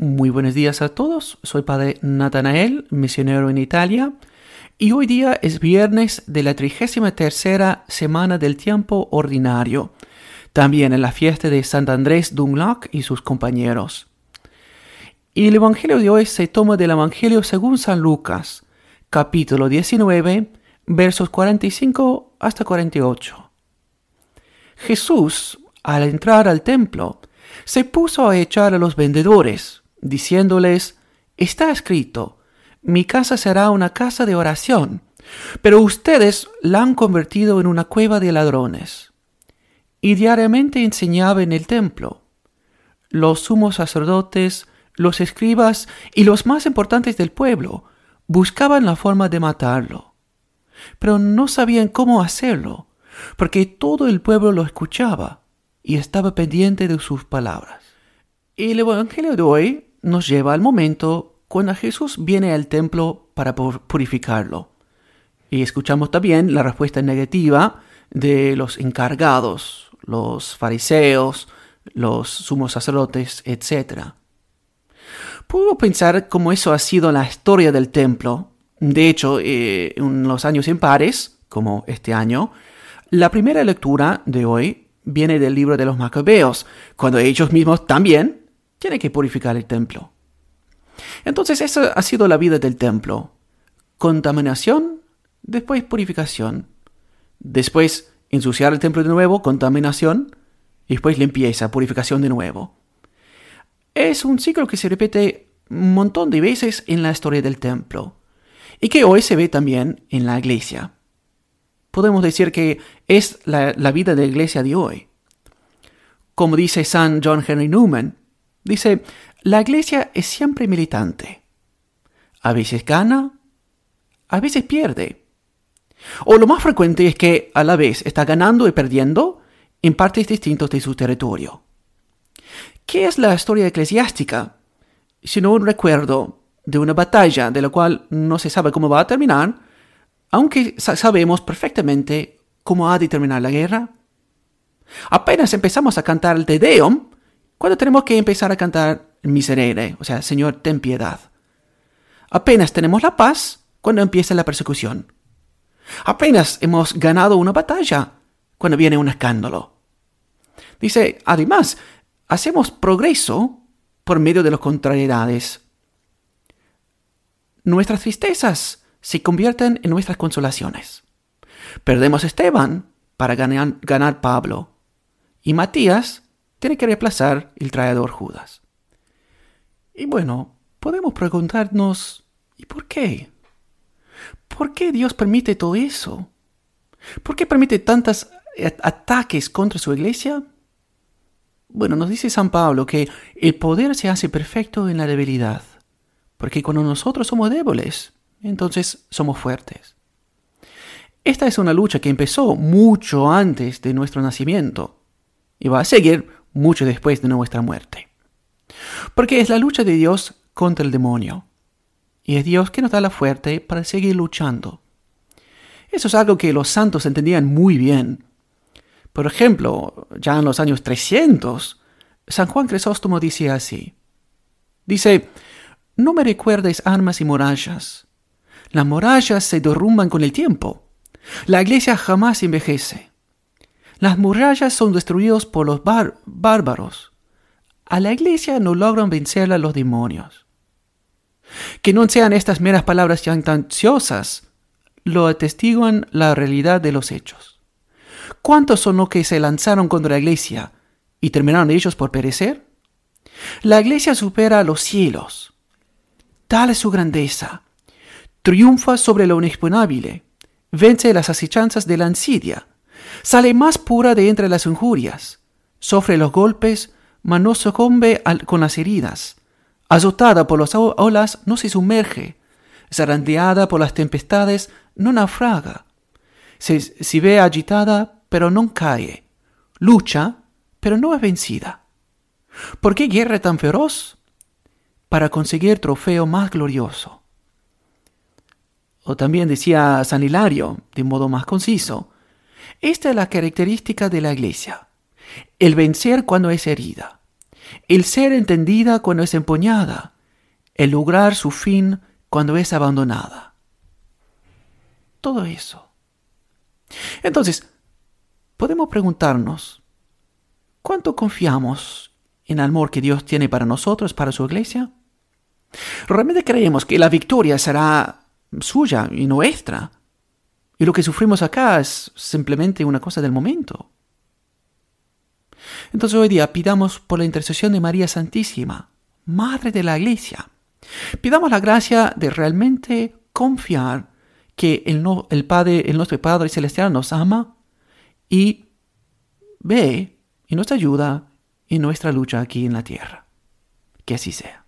Muy buenos días a todos. Soy Padre Natanael, misionero en Italia, y hoy día es viernes de la 33 semana del tiempo ordinario, también en la fiesta de Sant Andrés Dunlock y sus compañeros. Y el Evangelio de hoy se toma del Evangelio según San Lucas, capítulo 19, versos 45 hasta 48. Jesús, al entrar al templo, se puso a echar a los vendedores diciéndoles, está escrito, mi casa será una casa de oración, pero ustedes la han convertido en una cueva de ladrones. Y diariamente enseñaba en el templo. Los sumos sacerdotes, los escribas y los más importantes del pueblo buscaban la forma de matarlo, pero no sabían cómo hacerlo, porque todo el pueblo lo escuchaba y estaba pendiente de sus palabras. Y el Evangelio de hoy nos lleva al momento cuando Jesús viene al templo para purificarlo. Y escuchamos también la respuesta negativa de los encargados, los fariseos, los sumos sacerdotes, etc. Puedo pensar cómo eso ha sido la historia del templo. De hecho, eh, en los años impares, como este año, la primera lectura de hoy viene del libro de los Macabeos, cuando ellos mismos también tiene que purificar el templo. Entonces esa ha sido la vida del templo. Contaminación, después purificación. Después ensuciar el templo de nuevo, contaminación, y después limpieza, purificación de nuevo. Es un ciclo que se repite un montón de veces en la historia del templo y que hoy se ve también en la iglesia. Podemos decir que es la, la vida de la iglesia de hoy. Como dice San John Henry Newman, Dice, la iglesia es siempre militante. A veces gana, a veces pierde. O lo más frecuente es que a la vez está ganando y perdiendo en partes distintas de su territorio. ¿Qué es la historia eclesiástica? Sino un recuerdo de una batalla de la cual no se sabe cómo va a terminar, aunque sabemos perfectamente cómo ha de terminar la guerra. Apenas empezamos a cantar el Te Deum, cuando tenemos que empezar a cantar miserere, o sea, Señor, ten piedad. Apenas tenemos la paz cuando empieza la persecución. Apenas hemos ganado una batalla cuando viene un escándalo. Dice, además, hacemos progreso por medio de las contrariedades. Nuestras tristezas se convierten en nuestras consolaciones. Perdemos Esteban para ganar, ganar Pablo. Y Matías tiene que reemplazar el traidor Judas. Y bueno, podemos preguntarnos, ¿y por qué? ¿Por qué Dios permite todo eso? ¿Por qué permite tantos ataques contra su iglesia? Bueno, nos dice San Pablo que el poder se hace perfecto en la debilidad, porque cuando nosotros somos débiles, entonces somos fuertes. Esta es una lucha que empezó mucho antes de nuestro nacimiento y va a seguir mucho después de nuestra muerte. Porque es la lucha de Dios contra el demonio. Y es Dios que nos da la fuerte para seguir luchando. Eso es algo que los santos entendían muy bien. Por ejemplo, ya en los años 300, San Juan Crisóstomo dice así. Dice, no me recuerdes armas y murallas. Las murallas se derrumban con el tiempo. La iglesia jamás envejece. Las murallas son destruidas por los bárbaros. A la iglesia no logran vencerla los demonios. Que no sean estas meras palabras ansiosas, lo atestiguan la realidad de los hechos. ¿Cuántos son los que se lanzaron contra la iglesia y terminaron ellos por perecer? La iglesia supera los cielos. Tal es su grandeza. Triunfa sobre lo inexpugnable. Vence las acechanzas de la ansidia Sale más pura de entre las injurias. Sufre los golpes, mas no sucumbe con las heridas. Azotada por las olas, no se sumerge. Zarandeada por las tempestades, no naufraga. Se, se ve agitada, pero no cae. Lucha, pero no es vencida. ¿Por qué guerra tan feroz? Para conseguir trofeo más glorioso. O también decía San Hilario, de modo más conciso, esta es la característica de la iglesia, el vencer cuando es herida, el ser entendida cuando es empuñada, el lograr su fin cuando es abandonada. Todo eso. Entonces, podemos preguntarnos, ¿cuánto confiamos en el amor que Dios tiene para nosotros, para su iglesia? ¿Realmente creemos que la victoria será suya y nuestra? Y lo que sufrimos acá es simplemente una cosa del momento. Entonces hoy día pidamos por la intercesión de María Santísima, Madre de la Iglesia. Pidamos la gracia de realmente confiar que el, el Padre, el nuestro Padre Celestial nos ama y ve y nos ayuda en nuestra lucha aquí en la tierra. Que así sea.